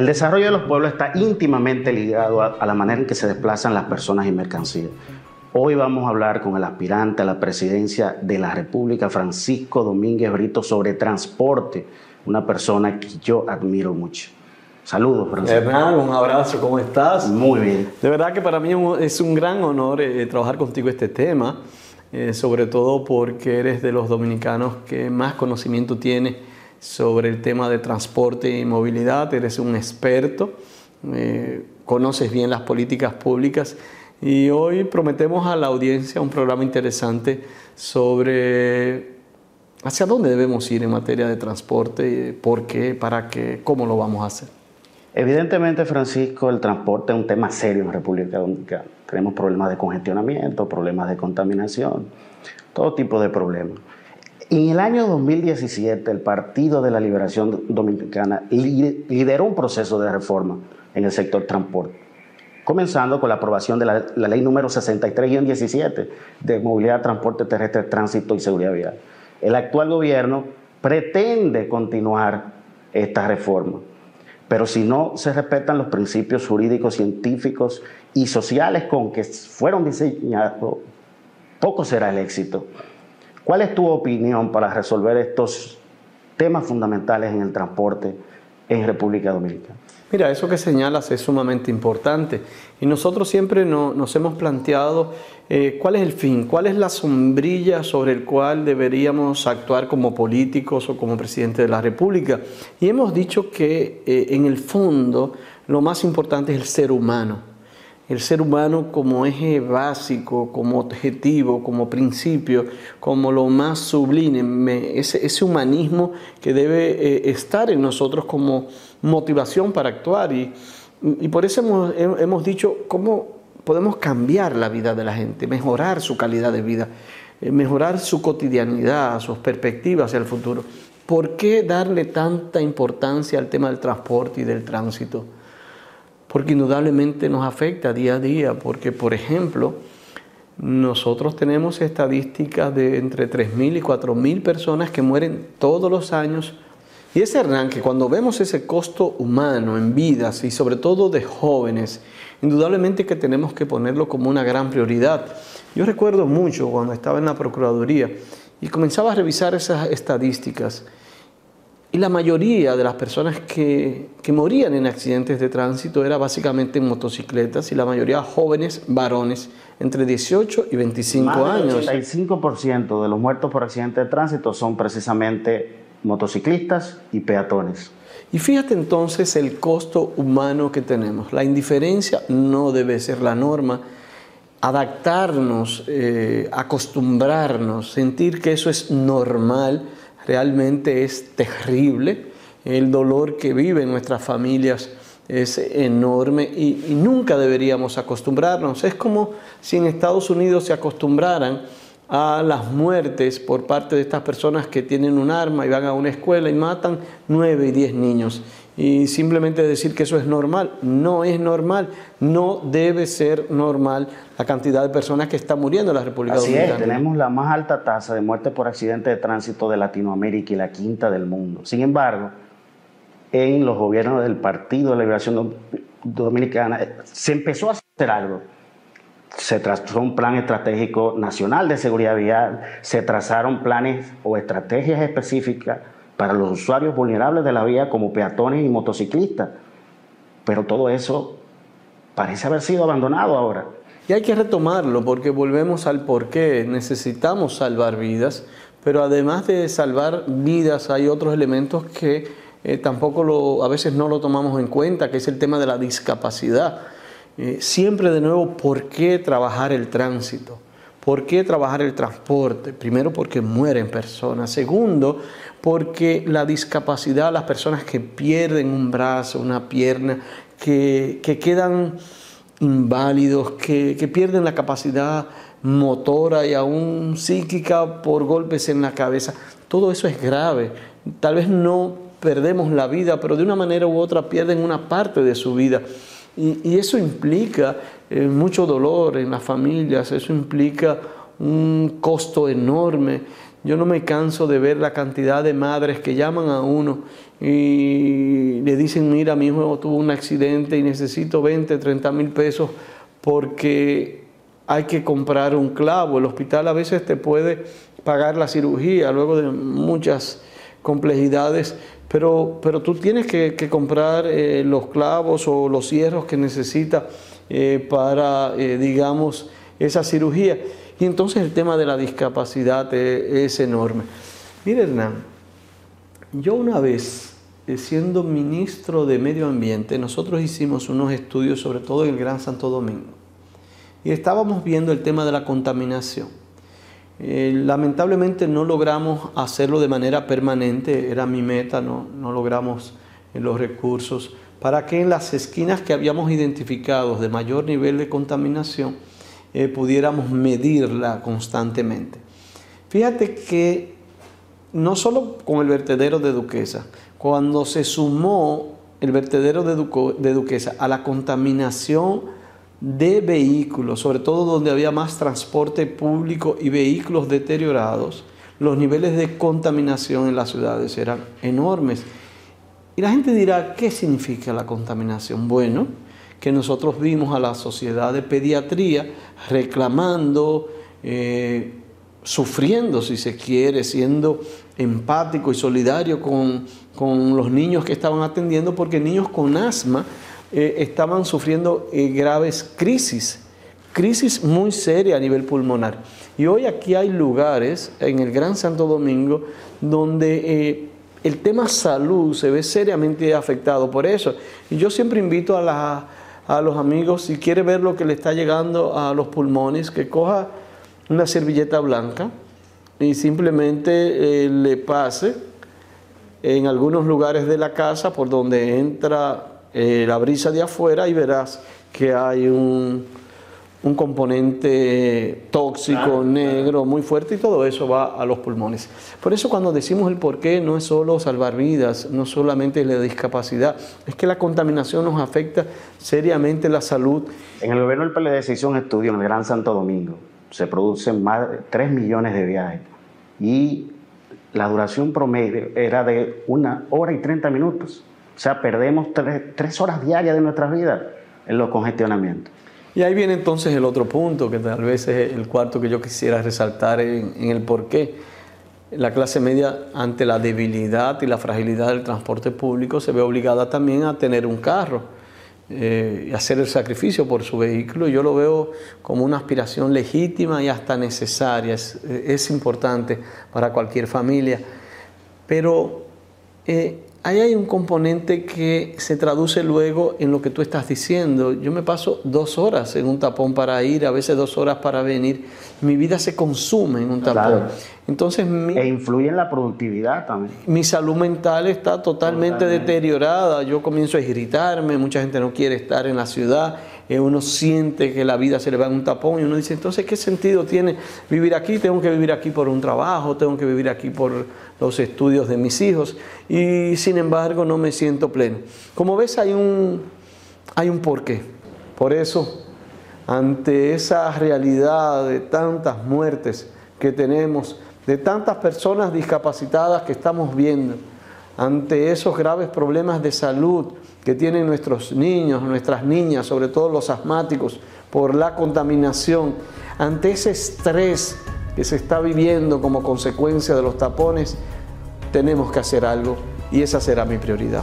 El desarrollo de los pueblos está íntimamente ligado a, la manera en que se desplazan las personas y mercancías. Hoy vamos a hablar con el aspirante a la presidencia de la República, Francisco Domínguez Brito, sobre transporte, una persona que yo admiro mucho. Saludos, Francisco. Hernán, un abrazo, ¿cómo estás? Muy bien. De verdad que para mí es un gran honor eh, trabajar contigo este tema, eh, sobre todo porque eres de los dominicanos que más conocimiento tiene sobre el tema de transporte y movilidad, eres un experto, eh, conoces bien las políticas públicas y hoy prometemos a la audiencia un programa interesante sobre hacia dónde debemos ir en materia de transporte, por qué, para qué, cómo lo vamos a hacer. Evidentemente, Francisco, el transporte es un tema serio en República Dominicana. Tenemos problemas de congestionamiento, problemas de contaminación, todo tipo de problemas. En el año 2017, el Partido de la Liberación Dominicana lideró un proceso de reforma en el sector transporte, comenzando con la aprobación de la, ley número 63-17 de movilidad, transporte terrestre, tránsito y seguridad vial. El actual gobierno pretende continuar esta reforma, pero si no se respetan los principios jurídicos, científicos y sociales con que fueron diseñados, poco será el éxito. ¿Cuál es tu opinión para resolver estos temas fundamentales en el transporte en República Dominicana? Mira, eso que señalas es sumamente importante y nosotros siempre nos hemos planteado eh, cuál es el fin, cuál es la sombrilla sobre el cual deberíamos actuar como políticos o como presidente de la República. Y hemos dicho que eh, en el fondo lo más importante es el ser humano el ser humano como eje básico, como objetivo, como principio, como lo más sublime, ese, humanismo que debe eh, estar en nosotros como motivación para actuar. Y, por eso hemos, hemos, dicho cómo podemos cambiar la vida de la gente, mejorar su calidad de vida, eh, mejorar su cotidianidad, sus perspectivas hacia el futuro. ¿Por qué darle tanta importancia al tema del transporte y del tránsito? Porque indudablemente nos afecta día a día, porque por ejemplo, nosotros tenemos estadísticas de entre 3.000 y 4.000 personas que mueren todos los años. Y ese arranque, cuando vemos ese costo humano en vidas y sobre todo de jóvenes, indudablemente que tenemos que ponerlo como una gran prioridad. Yo recuerdo mucho cuando estaba en la Procuraduría y comenzaba a revisar esas estadísticas y la mayoría de las personas que, morían en accidentes de tránsito era básicamente en motocicletas y la mayoría jóvenes varones entre 18 y 25 Más años. El 85% de los muertos por accidentes de tránsito son precisamente motociclistas y peatones. Y fíjate entonces el costo humano que tenemos. La indiferencia no debe ser la norma. Adaptarnos, eh, acostumbrarnos, sentir que eso es normal realmente es terrible. El dolor que viven nuestras familias es enorme y, nunca deberíamos acostumbrarnos. Es como si en Estados Unidos se acostumbraran a las muertes por parte de estas personas que tienen un arma y van a una escuela y matan nueve y diez niños y simplemente decir que eso es normal. No es normal, no debe ser normal la cantidad de personas que están muriendo en la República Así Dominicana. Es, tenemos la más alta tasa de muerte por accidente de tránsito de Latinoamérica y la quinta del mundo. Sin embargo, en los gobiernos del Partido de la Liberación Dominicana eh, se empezó a hacer algo. Se trazó un plan estratégico nacional de seguridad vial, se trazaron planes o estrategias específicas para los usuarios vulnerables de la vía como peatones y motociclistas. Pero todo eso parece haber sido abandonado ahora. Y hay que retomarlo porque volvemos al por qué necesitamos salvar vidas, pero además de salvar vidas hay otros elementos que eh, tampoco lo, a veces no lo tomamos en cuenta, que es el tema de la discapacidad. Eh, siempre de nuevo, ¿por qué trabajar el tránsito? ¿Por qué trabajar el transporte? Primero porque mueren personas. Segundo, porque la discapacidad, las personas que pierden un brazo, una pierna, que, quedan inválidos, que, que, pierden la capacidad motora y aún psíquica por golpes en la cabeza, todo eso es grave. Tal vez no perdemos la vida, pero de una manera u otra pierden una parte de su vida. Y, eso implica eh, mucho dolor en las familias, eso implica un costo enorme. Yo no me canso de ver la cantidad de madres que llaman a uno y le dicen, mira, mi hijo tuvo un accidente y necesito 20, 30 mil pesos porque hay que comprar un clavo. El hospital a veces te puede pagar la cirugía luego de muchas complejidades, pero, pero tú tienes que, comprar eh, los clavos o los hierros que necesita eh, para, eh, digamos, esa cirugía. Y entonces el tema de la discapacidad es, enorme. Mire, Hernán, yo una vez, siendo ministro de Medio Ambiente, nosotros hicimos unos estudios, sobre todo en el Gran Santo Domingo, y estábamos viendo el tema de la contaminación. lamentablemente no logramos hacerlo de manera permanente, era mi meta, no, no logramos los recursos para que en las esquinas que habíamos identificado de mayor nivel de contaminación eh, pudiéramos medirla constantemente. Fíjate que no solo con el vertedero de Duquesa, cuando se sumó el vertedero de, de Duquesa a la contaminación de vehículos, sobre todo donde había más transporte público y vehículos deteriorados, los niveles de contaminación en las ciudades eran enormes. Y la gente dirá, ¿qué significa la contaminación? Bueno, que nosotros vimos a la sociedad de pediatría reclamando, eh, sufriendo, si se quiere, siendo empático y solidario con, los niños que estaban atendiendo, porque niños con asma eh, estaban sufriendo eh, graves crisis, crisis muy seria a nivel pulmonar. Y hoy aquí hay lugares en el Gran Santo Domingo donde el tema salud se ve seriamente afectado por eso. Y yo siempre invito a, los amigos, si quiere ver lo que le está llegando a los pulmones, que coja una servilleta blanca y simplemente eh, le pase en algunos lugares de la casa por donde entra eh, la brisa de afuera y verás que hay un, un componente tóxico, negro, muy fuerte y todo eso va a los pulmones. Por eso cuando decimos el por qué no es solo salvar vidas, no solamente la discapacidad, es que la contaminación nos afecta seriamente la salud. En el gobierno del PLD se hizo un estudio en el Gran Santo Domingo, se producen más de 3 millones de viajes y la duración promedio era de una hora y 30 minutos. O sea, perdemos tres horas diarias de nuestras vidas en los congestionamientos. Y ahí viene entonces el otro punto, que tal vez es el cuarto que yo quisiera resaltar en, el por qué. La clase media, ante la debilidad y la fragilidad del transporte público, se ve obligada también a tener un carro eh, y hacer el sacrificio por su vehículo. Yo lo veo como una aspiración legítima y hasta necesaria, es, importante para cualquier familia. Pero eh, ahí hay un componente que se traduce luego en lo que tú estás diciendo. Yo me paso dos horas en un tapón para ir, a veces dos horas para venir. Mi vida se consume en un tapón. Entonces, e influye en la productividad también. Mi salud mental está totalmente, deteriorada. Yo comienzo a irritarme, mucha gente no quiere estar en la ciudad. Uno siente que la vida se le va en un tapón y uno dice, entonces, ¿qué sentido tiene vivir aquí? Tengo que vivir aquí por un trabajo, tengo que vivir aquí por los estudios de mis hijos y sin embargo no me siento pleno. Como ves, hay un, hay un porqué. Por eso, ante esa realidad de tantas muertes que tenemos, de tantas personas discapacitadas que estamos viendo, ante esos graves problemas de salud que tienen nuestros niños, nuestras niñas, sobre todo los asmáticos, por la contaminación, ante ese estrés que se está viviendo como consecuencia de los tapones, tenemos que hacer algo y esa será mi prioridad.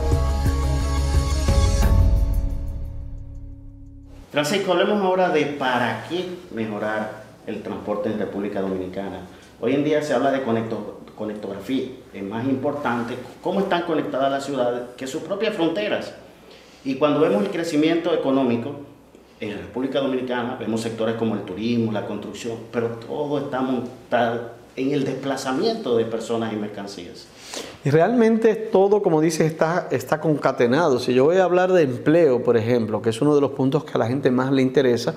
Francisco, hablemos ahora de para qué mejorar el transporte en República Dominicana. Hoy en día se habla de conectografía. Es más importante cómo están conectadas las ciudades que sus propias fronteras. Y cuando vemos el crecimiento económico en República Dominicana, vemos sectores como el turismo, la construcción, pero todo está montado en el desplazamiento de personas y mercancías. Y realmente todo, como dices, está, está concatenado. Si yo voy a hablar de empleo, por ejemplo, que es uno de los puntos que a la gente más le interesa,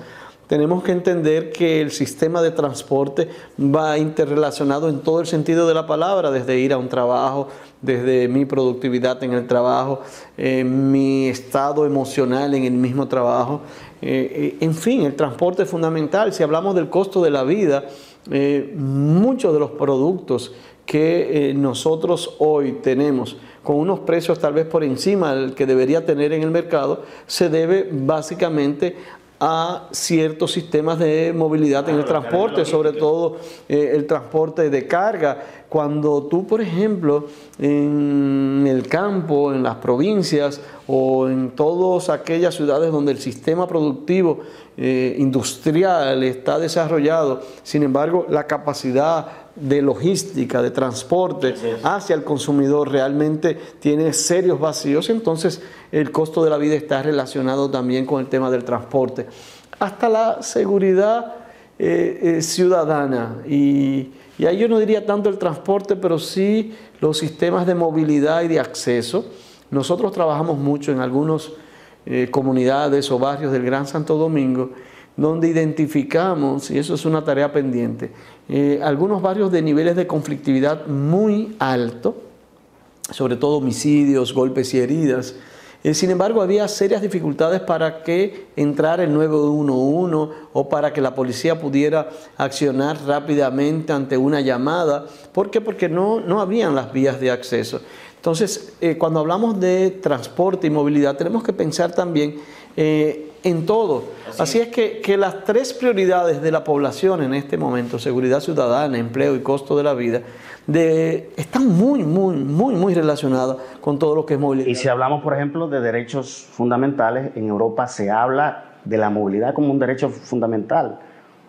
tenemos que entender que el sistema de transporte va interrelacionado en todo el sentido de la palabra, desde ir a un trabajo, desde mi productividad en el trabajo, eh, mi estado emocional en el mismo trabajo. Eh, eh, en fin, el transporte es fundamental. Si hablamos del costo de la vida, muchos de los productos que nosotros hoy tenemos con unos precios tal vez por encima del que debería tener en el mercado, se debe básicamente a ciertos sistemas de movilidad en el transporte, sobre todo eh, el transporte de carga. Cuando tú, por ejemplo, en el campo, en las provincias o en todas aquellas ciudades donde el sistema productivo eh, industrial está desarrollado, sin embargo, la capacidad de logística, de transporte hacia el consumidor realmente tiene serios vacíos, entonces el costo de la vida está relacionado también con el tema del transporte. Hasta la seguridad eh, eh, ciudadana. Y, ahí yo no diría tanto el transporte, pero sí los sistemas de movilidad y de acceso. Nosotros trabajamos mucho en algunas eh, comunidades o barrios del Gran Santo Domingo donde identificamos, y eso es una tarea pendiente, eh, algunos barrios de niveles de conflictividad muy alto, sobre todo homicidios, golpes y heridas. Eh, sin embargo, había serias dificultades para que entrara el 911 o para que la policía pudiera accionar rápidamente ante una llamada. ¿Por qué? Porque no, no habían las vías de acceso. Entonces, eh, cuando hablamos de transporte y movilidad, tenemos que pensar también en todo. Así, es que, que, las tres prioridades de la población en este momento, seguridad ciudadana, empleo y costo de la vida, de, están muy, muy, muy, muy relacionadas con todo lo que es movilidad. Y si hablamos, por ejemplo, de derechos fundamentales, en Europa se habla de la movilidad como un derecho fundamental,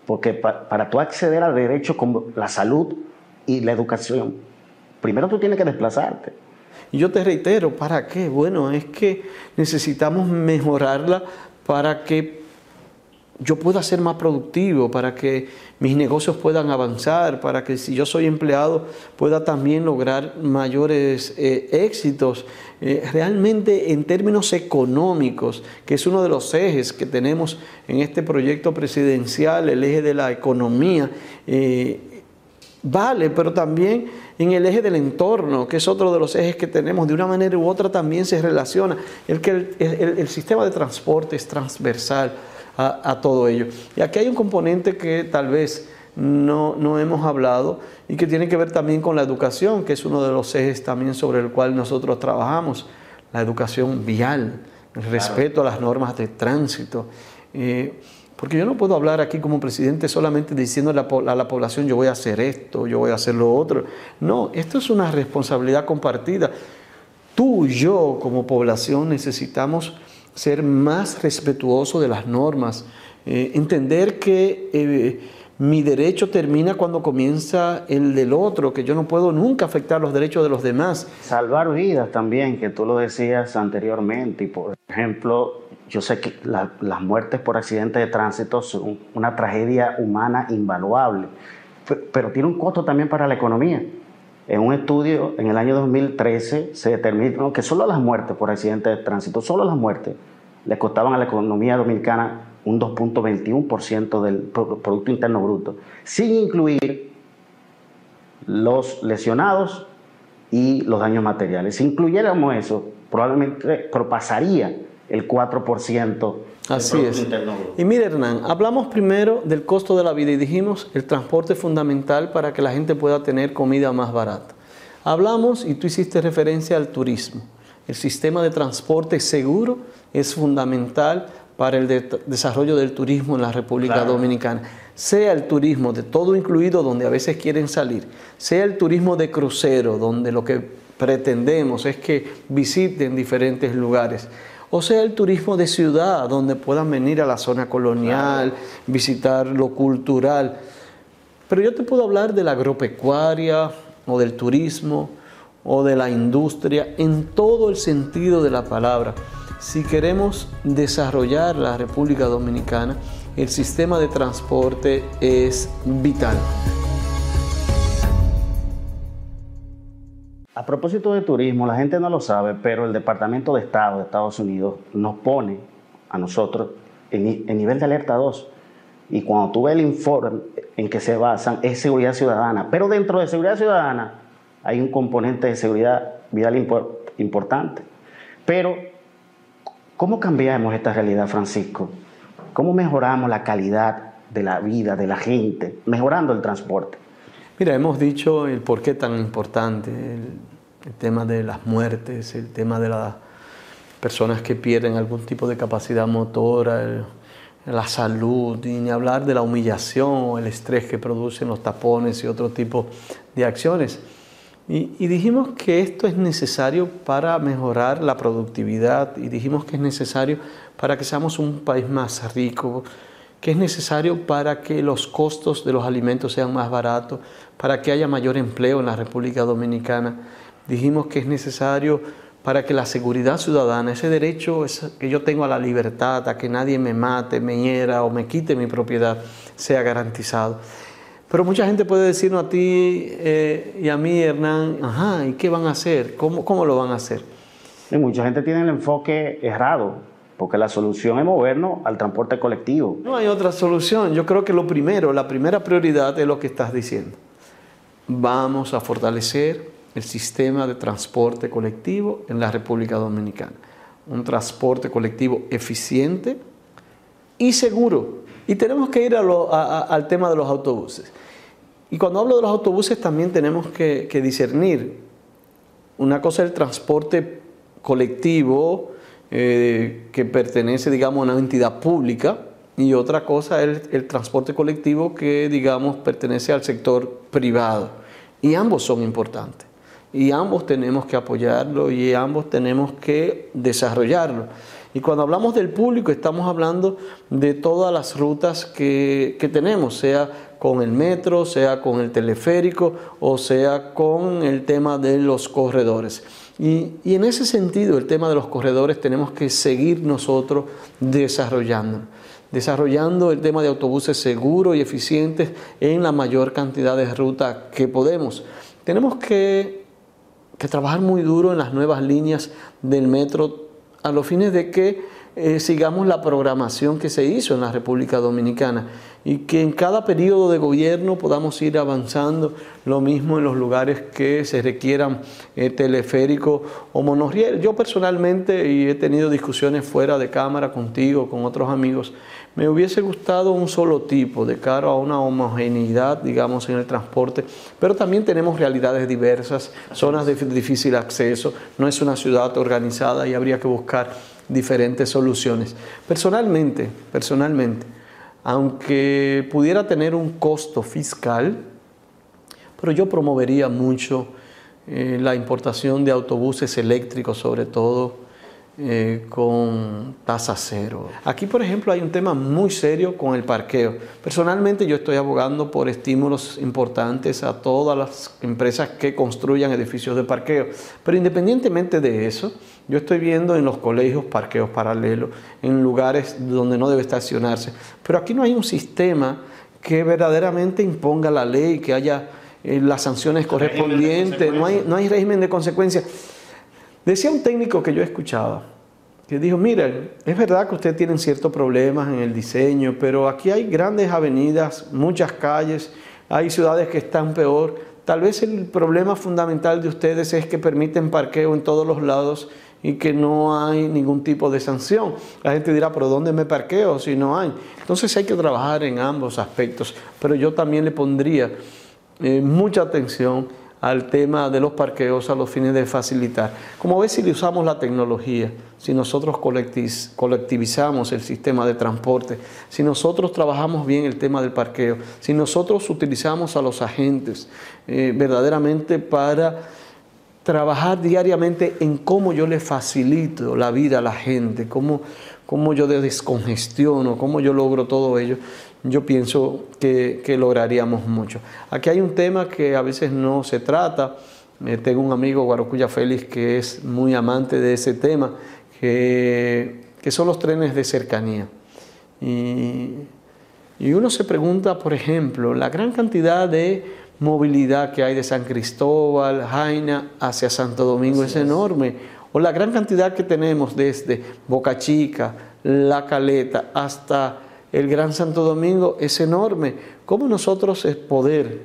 porque para tú acceder a derechos como la salud y la educación, primero tú tienes que desplazarte. Y yo te reitero, ¿para qué? Bueno, es que necesitamos mejorarla para que yo pueda ser más productivo, para que mis negocios puedan avanzar, para que si yo soy empleado pueda también lograr mayores eh, éxitos. Eh, realmente en términos económicos, que es uno de los ejes que tenemos en este proyecto presidencial, el eje de la economía, eh, vale, pero también en el eje del entorno, que es otro de los ejes que tenemos, de una manera u otra también se relaciona. El que el, sistema de transporte es transversal a, todo ello. Y aquí hay un componente que tal vez no, no, hemos hablado y que tiene que ver también con la educación, que es uno de los ejes también sobre el cual nosotros trabajamos, la educación vial, el respeto a las normas de tránsito. Eh, porque yo no puedo hablar aquí como presidente solamente diciendo a la, población yo voy a hacer esto, yo voy a hacer lo otro. No, esto es una responsabilidad compartida. Tú y yo como población necesitamos ser más respetuosos de las normas, eh, entender que eh, mi derecho termina cuando comienza el del otro, que yo no puedo nunca afectar los derechos de los demás. Salvar vidas también, que tú lo decías anteriormente, y por ejemplo, yo sé que las muertes por accidentes de tránsito son una tragedia humana invaluable, pero tiene un costo también para la economía. En un estudio en el año 2013 se determinó que solo las muertes por accidentes de tránsito, solo las muertes, le costaban a la economía dominicana un 2.21% del Producto Interno Bruto, sin incluir los lesionados y los daños materiales. Si incluyéramos eso, probablemente propasaría el 4%. Así es. Y mire, Hernán, hablamos primero del costo de la vida y dijimos el transporte es fundamental para que la gente pueda tener comida más barata. Hablamos, y tú hiciste referencia al turismo. El sistema de transporte seguro es fundamental para el desarrollo del turismo en la República Dominicana. Sea el turismo de todo incluido, donde a veces quieren salir, sea el turismo de crucero, donde lo que pretendemos es que visiten diferentes lugares o sea el turismo de ciudad, donde puedan venir a la zona colonial, visitar lo cultural. Pero yo te puedo hablar de la agropecuaria o del turismo o de la industria en todo el sentido de la palabra. Si queremos desarrollar la República Dominicana, el sistema de transporte es vital. A propósito de turismo, la gente no lo sabe, pero el Departamento de Estado de Estados Unidos nos pone a nosotros en, nivel de alerta 2. Y cuando tú ves el informe en que se basan, es seguridad ciudadana. Pero dentro de seguridad ciudadana hay un componente de seguridad vial importante. Pero, ¿cómo cambiamos esta realidad, Francisco? ¿Cómo mejoramos la calidad de la vida de la gente, mejorando el transporte? Mira, hemos dicho el por qué tan importante tema de las muertes, el tema de las personas que pierden algún tipo de capacidad motora, la salud, y ni hablar de la humillación o el estrés que producen los tapones y otro tipo de acciones. Y, dijimos que esto es necesario para mejorar la productividad y dijimos que es necesario para que seamos un país más rico, que es necesario para que los costos de los alimentos sean más baratos, para que haya mayor empleo en la República Dominicana. Dijimos que es necesario para que la seguridad ciudadana, ese derecho que yo tengo a la libertad, a que nadie me mate, me hiera o me quite mi propiedad, sea garantizado. Pero mucha gente puede decirnos a ti eh, y a mí, Hernán, ajá, ¿y qué van a hacer? ¿Cómo, cómo lo van a hacer? Y mucha gente tiene el enfoque errado, porque la solución es movernos al transporte colectivo. No hay otra solución. Yo creo que lo primero, la primera prioridad es lo que estás diciendo. Vamos a fortalecer el sistema de transporte colectivo en la República Dominicana. Un transporte colectivo eficiente y seguro. Y tenemos que ir al tema de los autobuses. Y cuando hablo de los autobuses también tenemos que, discernir. Una cosa es el transporte colectivo eh, que pertenece, digamos, a una entidad pública y otra cosa es el, el transporte colectivo que, digamos, pertenece al sector privado. Y ambos son importantes. Y ambos tenemos que apoyarlo y ambos tenemos que desarrollarlo. Y cuando hablamos del público estamos hablando de todas las rutas que, que tenemos, sea con el metro, sea con el teleférico o sea con el tema de los corredores. Y, y, en ese sentido, el tema de los corredores tenemos que seguir nosotros desarrollando, desarrollando el tema de autobuses seguros y eficientes en la mayor cantidad de rutas que podemos. Tenemos que, que trabajar muy duro en las nuevas líneas del metro a los fines de que eh, sigamos la programación que se hizo en la República Dominicana y que en cada periodo de gobierno podamos ir avanzando, lo mismo en los lugares que se requieran eh, teleférico o monorriel. Yo personalmente, y he tenido discusiones fuera de cámara contigo, con otros amigos, me hubiese gustado un solo tipo de cara a una homogeneidad, digamos, en el transporte, pero también tenemos realidades diversas, zonas de difícil acceso, no es una ciudad organizada y habría que buscar diferentes soluciones. Personalmente, personalmente, aunque pudiera tener un costo fiscal, pero yo promovería mucho eh, la importación de autobuses eléctricos, sobre todo eh, con tasa cero. Aquí, por ejemplo, hay un tema muy serio con el parqueo. Personalmente yo estoy abogando por estímulos importantes a todas las empresas que construyan edificios de parqueo. Pero independientemente de eso, yo estoy viendo en los colegios parqueos paralelos, en lugares donde no debe estacionarse. Pero aquí no hay un sistema que verdaderamente imponga la ley, que haya eh, las sanciones correspondientes, no hay, no hay régimen de consecuencias. Decía un técnico que yo escuchaba, que dijo, mire, es verdad que ustedes tienen ciertos problemas en el diseño, pero aquí hay grandes avenidas, muchas calles, hay ciudades que están peor. Tal vez el problema fundamental de ustedes es que permiten parqueo en todos los lados y que no hay ningún tipo de sanción. La gente dirá, pero ¿dónde me parqueo si no hay? Entonces hay que trabajar en ambos aspectos, pero yo también le pondría eh, mucha atención al tema de los parqueos a los fines de facilitar. Como ves, si le usamos la tecnología, si nosotros colectivizamos el sistema de transporte, si nosotros trabajamos bien el tema del parqueo, si nosotros utilizamos a los agentes eh, verdaderamente para trabajar diariamente en cómo yo le facilito la vida a la gente, cómo, cómo yo descongestiono, cómo yo logro todo ello, yo pienso que, lograríamos mucho. Aquí hay un tema que a veces no se trata. Eh, tengo un amigo, Guarocuya Félix, que es muy amante de ese tema, que, son los trenes de cercanía. Y, y uno se pregunta, por ejemplo, la gran cantidad de movilidad que hay de San Cristóbal, Jaina, hacia Santo Domingo es enorme. O la gran cantidad que tenemos desde Boca Chica, La Caleta, hasta el Gran Santo Domingo es enorme. ¿Cómo nosotros es poder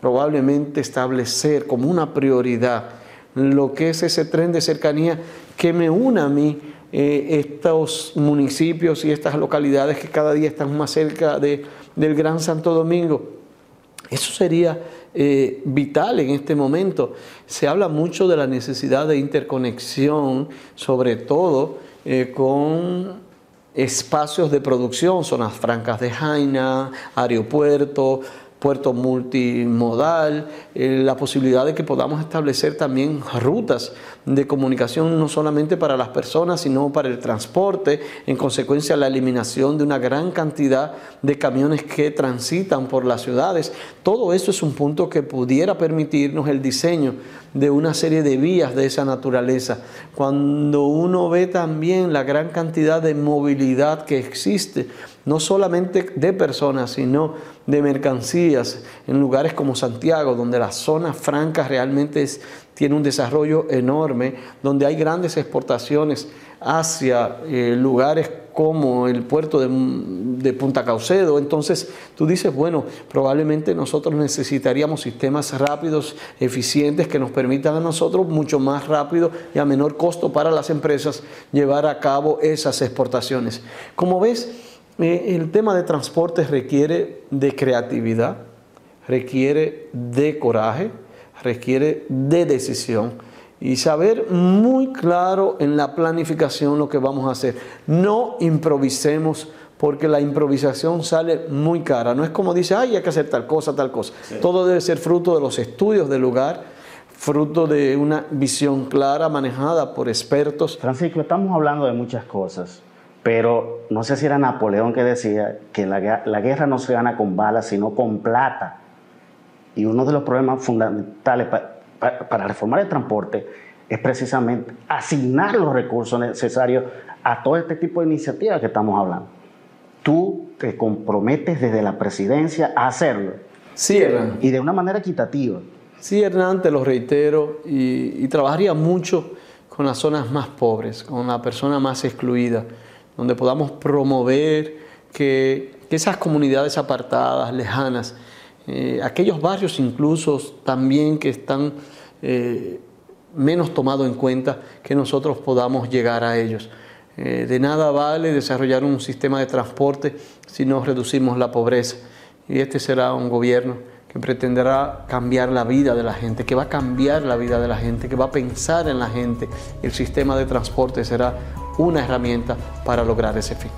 probablemente establecer como una prioridad lo que es ese tren de cercanía que me una a mí eh, estos municipios y estas localidades que cada día están más cerca de, del Gran Santo Domingo? Eso sería eh, vital en este momento. Se habla mucho de la necesidad de interconexión, sobre todo eh, con espacios de producción, zonas francas de Jaina, aeropuerto, puerto multimodal, eh, la posibilidad de que podamos establecer también rutas de comunicación no solamente para las personas, sino para el transporte, en consecuencia la eliminación de una gran cantidad de camiones que transitan por las ciudades. Todo eso es un punto que pudiera permitirnos el diseño de una serie de vías de esa naturaleza. Cuando uno ve también la gran cantidad de movilidad que existe, no solamente de personas, sino de mercancías en lugares como Santiago, donde la zona franca realmente tiene un desarrollo enorme, donde hay grandes exportaciones hacia eh, lugares como el puerto de, Punta Caucedo. Entonces tú dices, bueno, probablemente nosotros necesitaríamos sistemas rápidos, eficientes, que nos permitan a nosotros mucho más rápido y a menor costo para las empresas llevar a cabo esas exportaciones. Como ves, el tema de transporte requiere de creatividad, requiere de coraje, requiere de decisión y saber muy claro en la planificación lo que vamos a hacer. No improvisemos porque la improvisación sale muy cara. No es como dice, ay, hay que hacer tal cosa, tal cosa. Todo debe ser fruto de los estudios del lugar, fruto de una visión clara manejada por expertos. Francisco, estamos hablando de muchas cosas. Pero no sé si era Napoleón que decía que la, guerra no se gana con balas, sino con plata. Y uno de los problemas fundamentales para reformar el transporte es precisamente asignar los recursos necesarios a todo este tipo de iniciativas que estamos hablando. Tú te comprometes desde la presidencia a hacerlo. Sí, Hernán. Y de una manera equitativa. Sí, Hernán, te lo reitero, y, y trabajaría mucho con las zonas más pobres, con la persona más excluida donde podamos promover que, esas comunidades apartadas, lejanas, eh, aquellos barrios incluso también que están eh, menos tomados en cuenta, que nosotros podamos llegar a ellos. Eh, de nada vale desarrollar un sistema de transporte si no reducimos la pobreza. Y este será un gobierno que pretenderá cambiar la vida de la gente, que va a cambiar la vida de la gente, que va a pensar en la gente. El sistema de transporte será una herramienta para lograr ese fin.